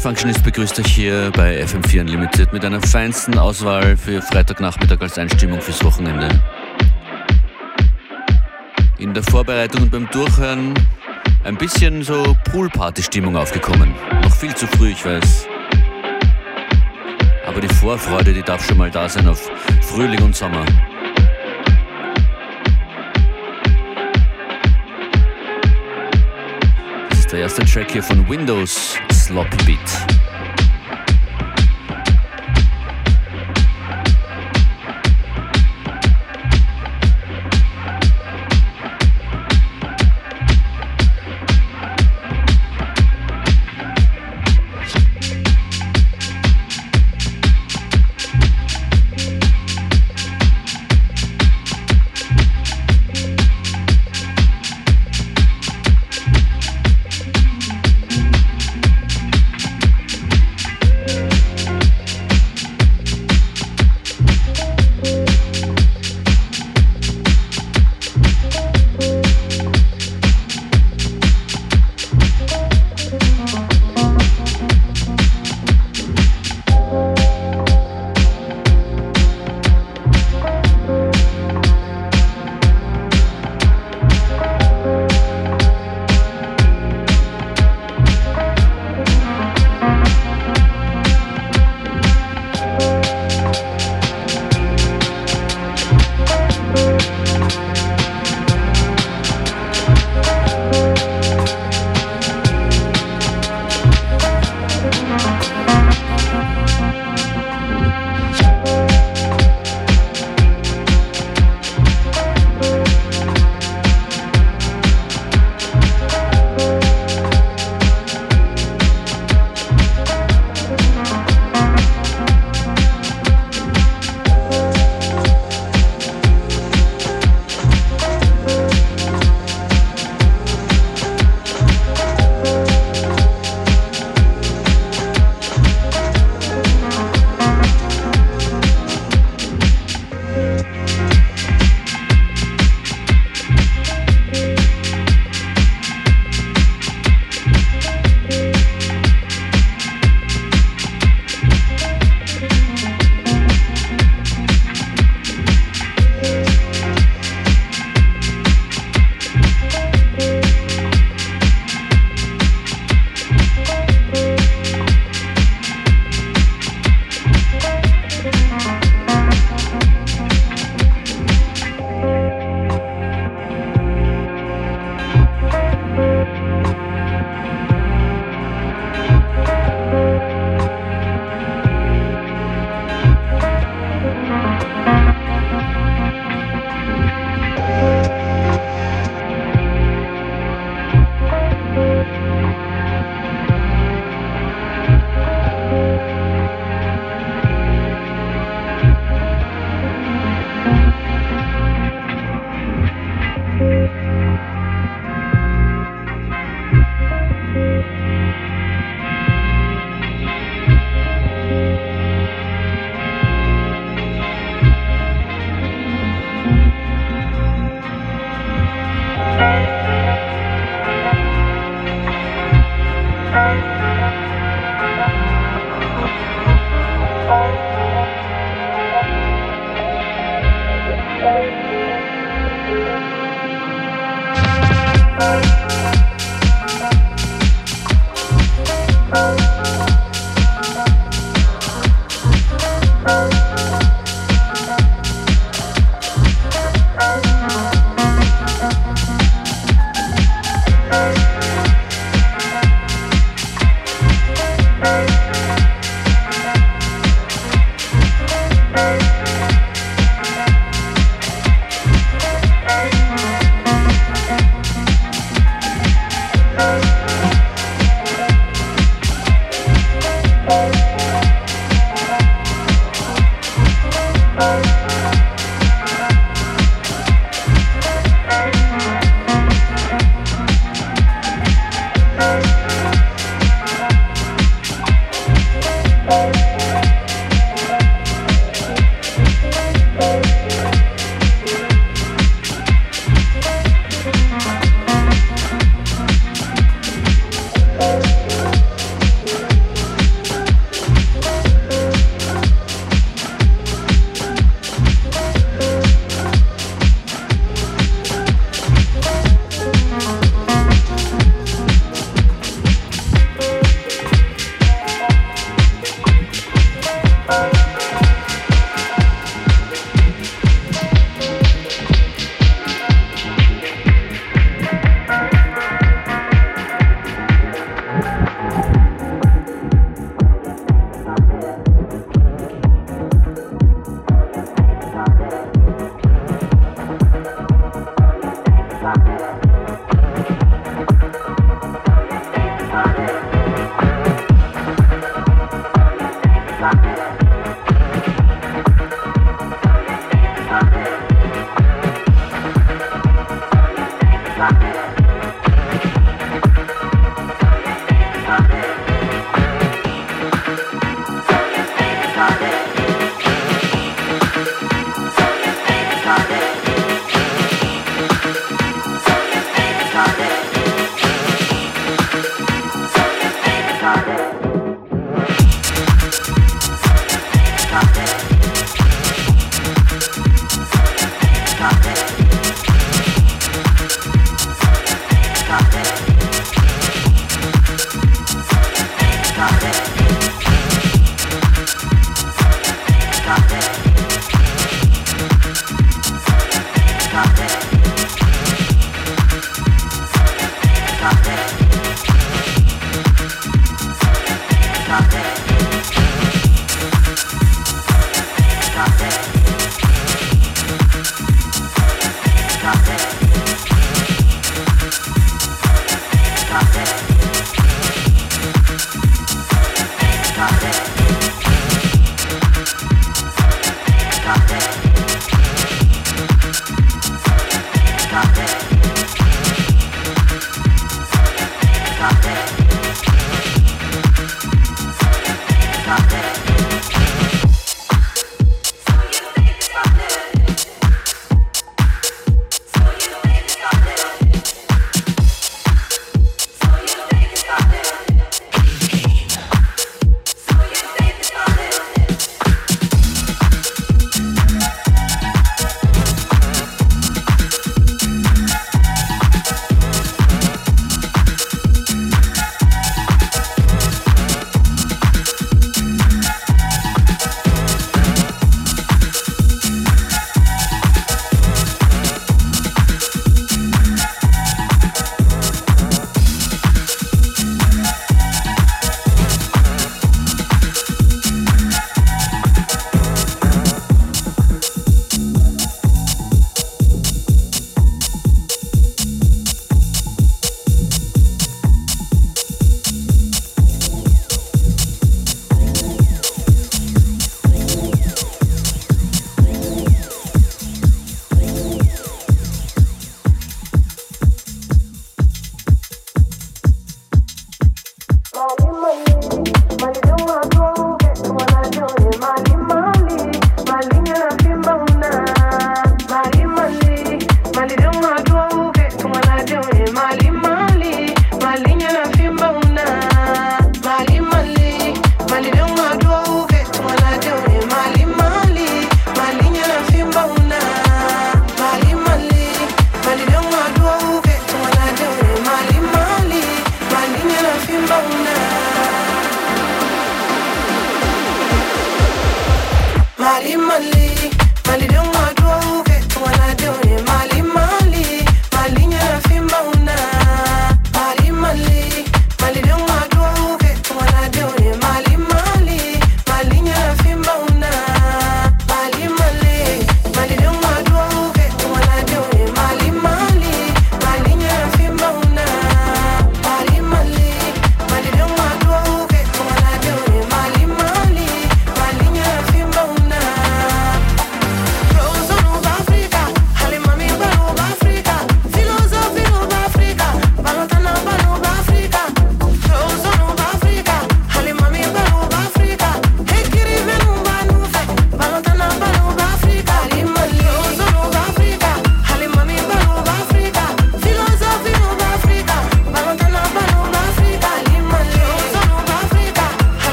Functionist begrüßt euch hier bei FM4 Unlimited mit einer feinsten Auswahl für Freitagnachmittag als Einstimmung fürs Wochenende. In der Vorbereitung und beim Durchhören ein bisschen so Poolparty-Stimmung aufgekommen. Noch viel zu früh, ich weiß. Aber die Vorfreude, die darf schon mal da sein auf Frühling und Sommer. Das ist der erste Track hier von Windows, Slop Beat.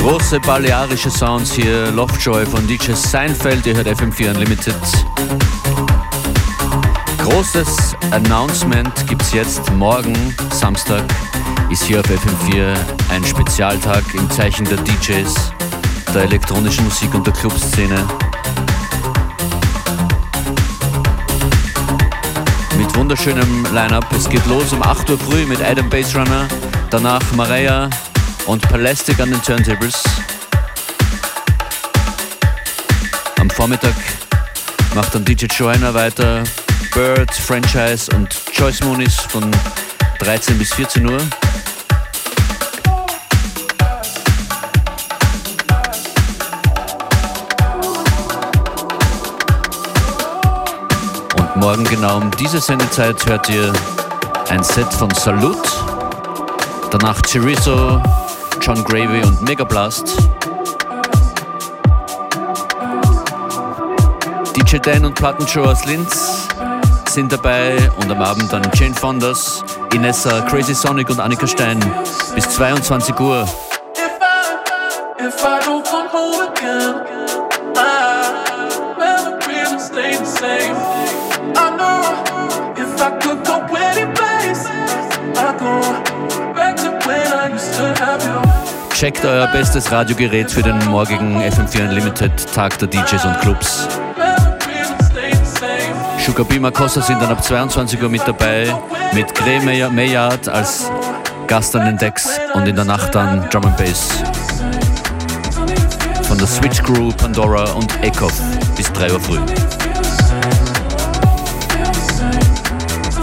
Große balearische Sounds hier. Lovejoy von DJ Seinfeld, ihr hört FM4 Unlimited. Großes Announcement gibt es jetzt. Morgen, Samstag, ist hier auf FM4 ein Spezialtag im Zeichen der DJs, der elektronischen Musik und der Clubszene. Mit wunderschönem Line-Up. Es geht los um 8 Uhr früh mit Adam Bassrunner, danach Maria und Palastic an den Turntables. Am Vormittag macht dann DJ Joanna weiter, Bird, Franchise und Joyce Moonis von 13 bis 14 Uhr. Und morgen genau um diese Sendezeit hört ihr ein Set von Salut, danach Chorizo, John Gravy und Megablast. DJ Dan und Plattenshow aus Linz sind dabei und am Abend dann Jane Fonders, Inessa, Crazy Sonic und Annika Stein bis 22 Uhr. Checkt euer bestes Radiogerät für den morgigen FM4 Unlimited Tag der DJs und Clubs. Sugar Beamer Costa sind dann ab 22 Uhr mit dabei, mit Gray Mayard als Gast an den Decks und in der Nacht dann Drum and Bass. Von der Switch Crew, Pandora und Ekov bis 3 Uhr früh.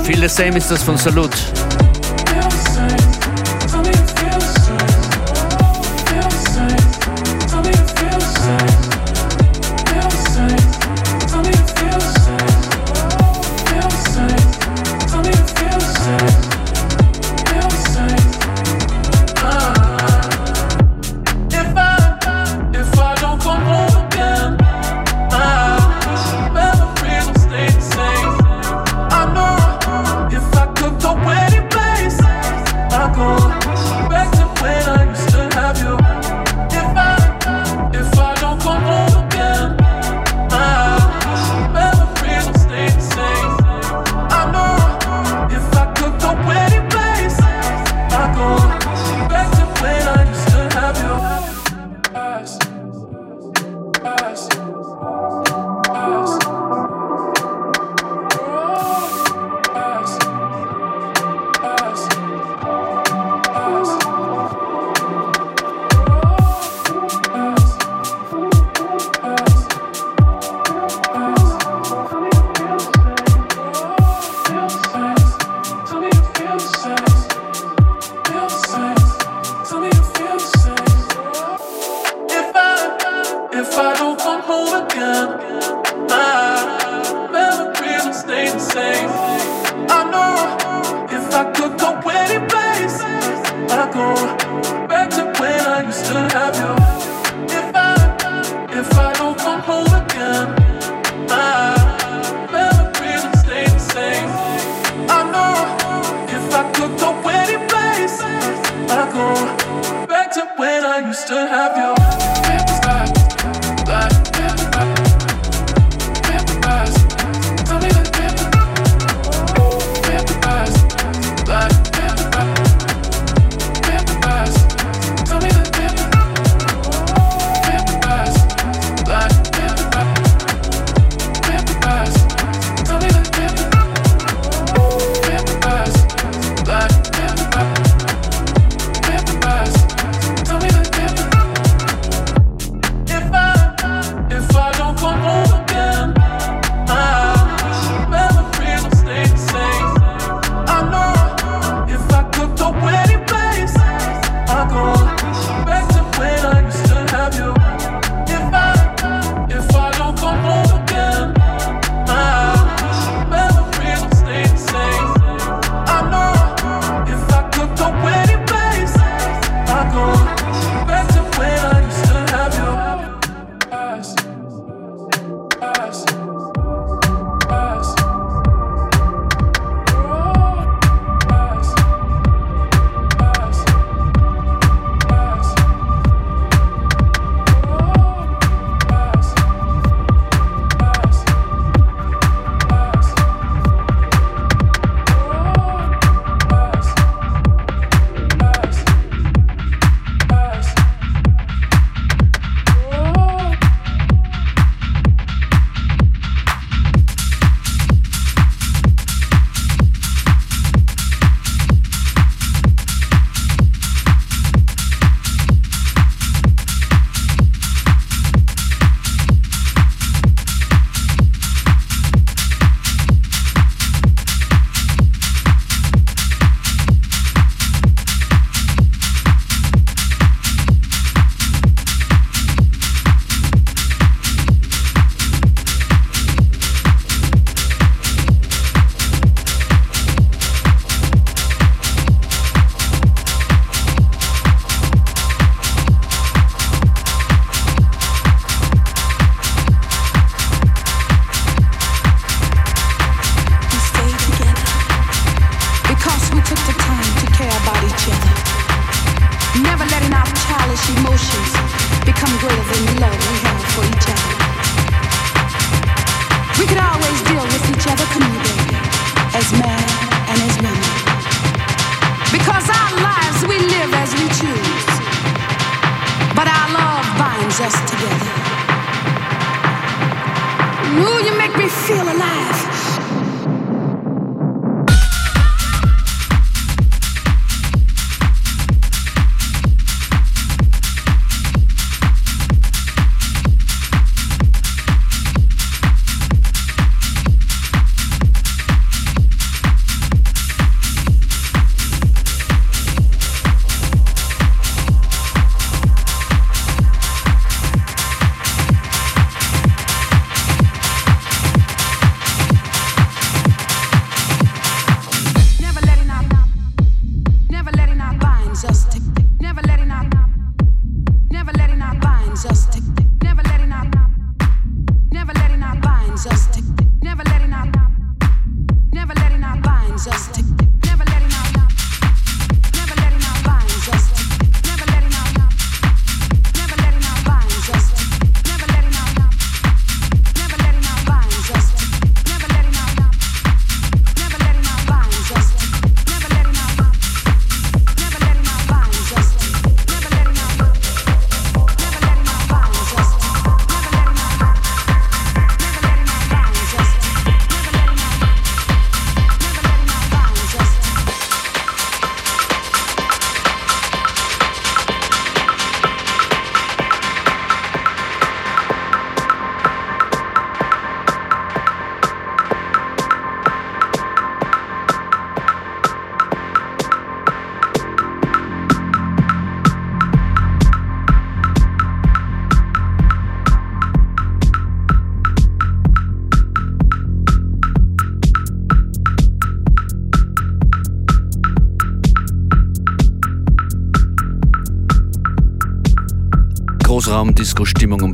Feel the Same ist das von Salut.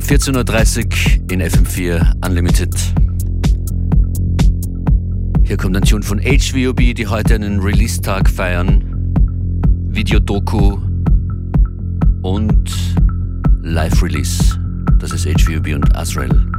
14.30 Uhr in FM4 Unlimited. Hier kommt ein Tune von HVOB, die heute einen Release-Tag feiern. Video-Doku und Live Release. Das ist HVUB und Azrael.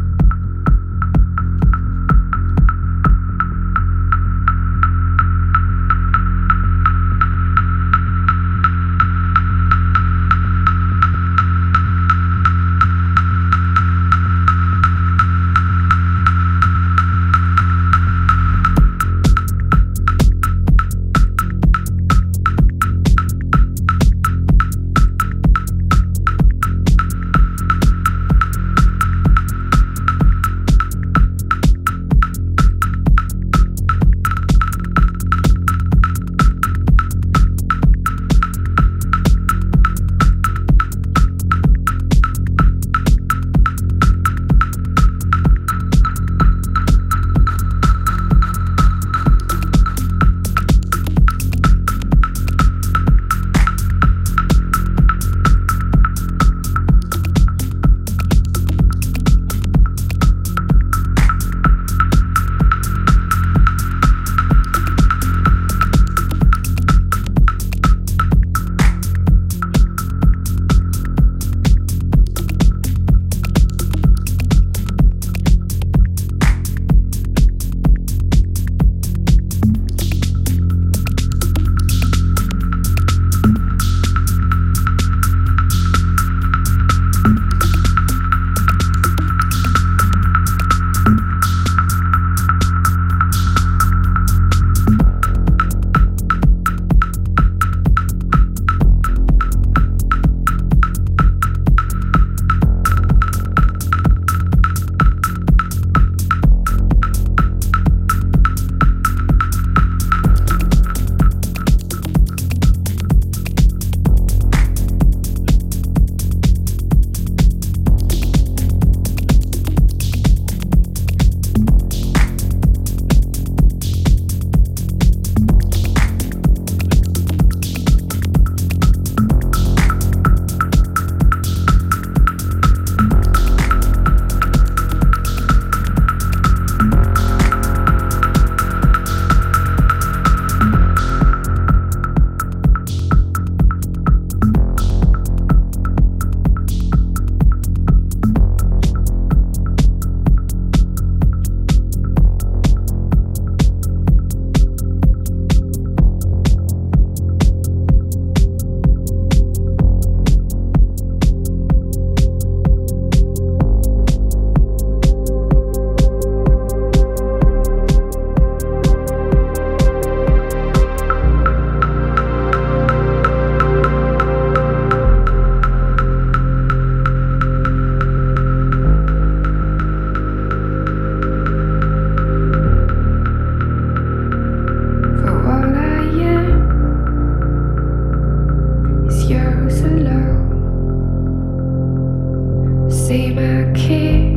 see my key.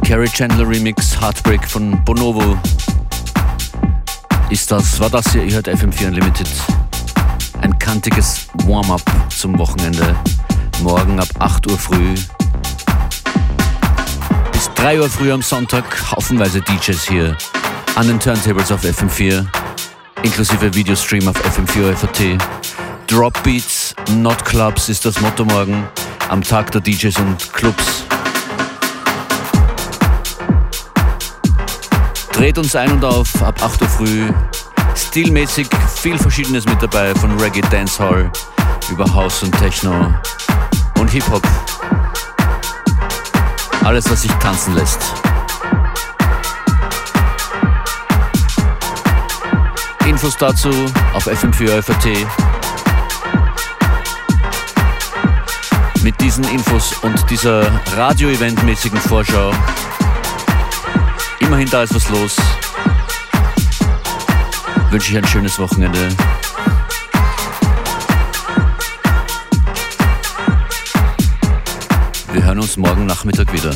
Carrie Chandler Remix Heartbreak von Bonovo ist das, war das hier, ihr hört FM4 Unlimited. Ein kantiges Warm-up zum Wochenende. Morgen ab 8 Uhr früh. Bis 3 Uhr früh am Sonntag haufenweise DJs hier an den Turntables auf FM4, inklusive Videostream auf FM4 FAT. Drop Beats, not Clubs ist das Motto morgen am Tag der DJs und Clubs. Dreht uns ein und auf ab 8 Uhr früh. Stilmäßig viel Verschiedenes mit dabei, von Reggae Dancehall über House und Techno und Hip-Hop. Alles, was sich tanzen lässt. Infos dazu auf FM4 FAT. Mit diesen Infos und dieser Radio-Event-mäßigen Vorschau Immerhin da ist was los. Wünsche ich ein schönes Wochenende. Wir hören uns morgen Nachmittag wieder.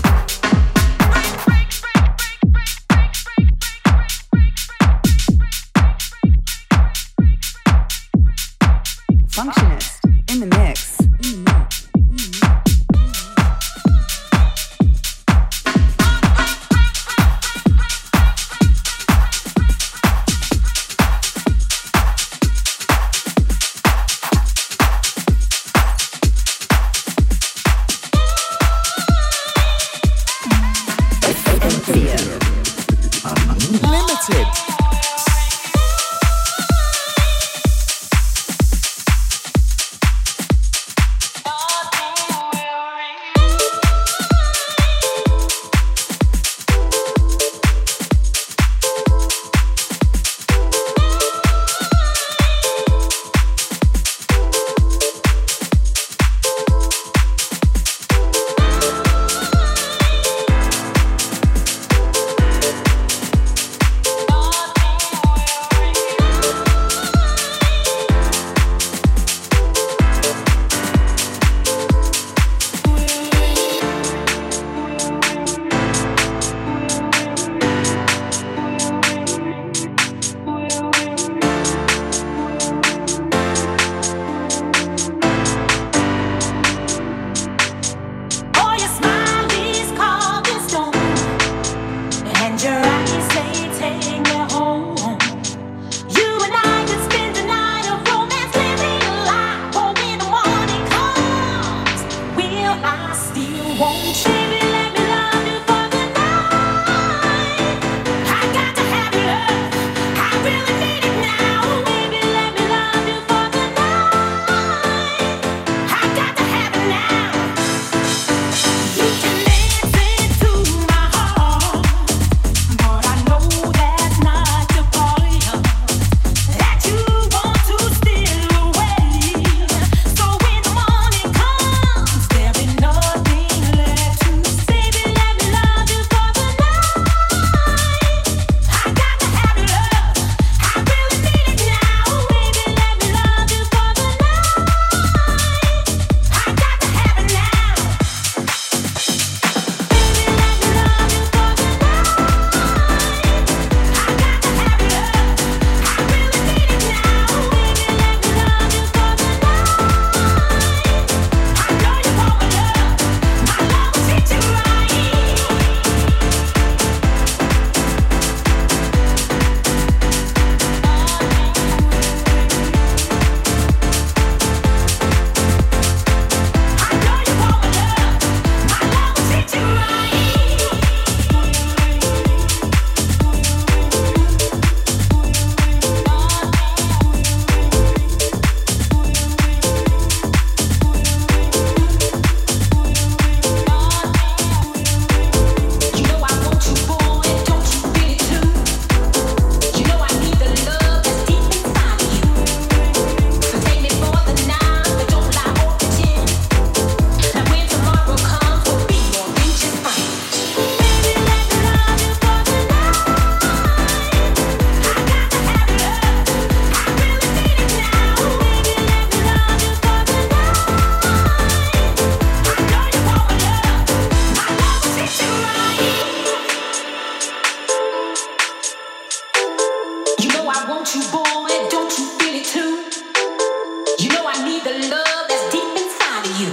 the love that's deep inside of you.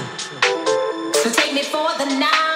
So take me for the night.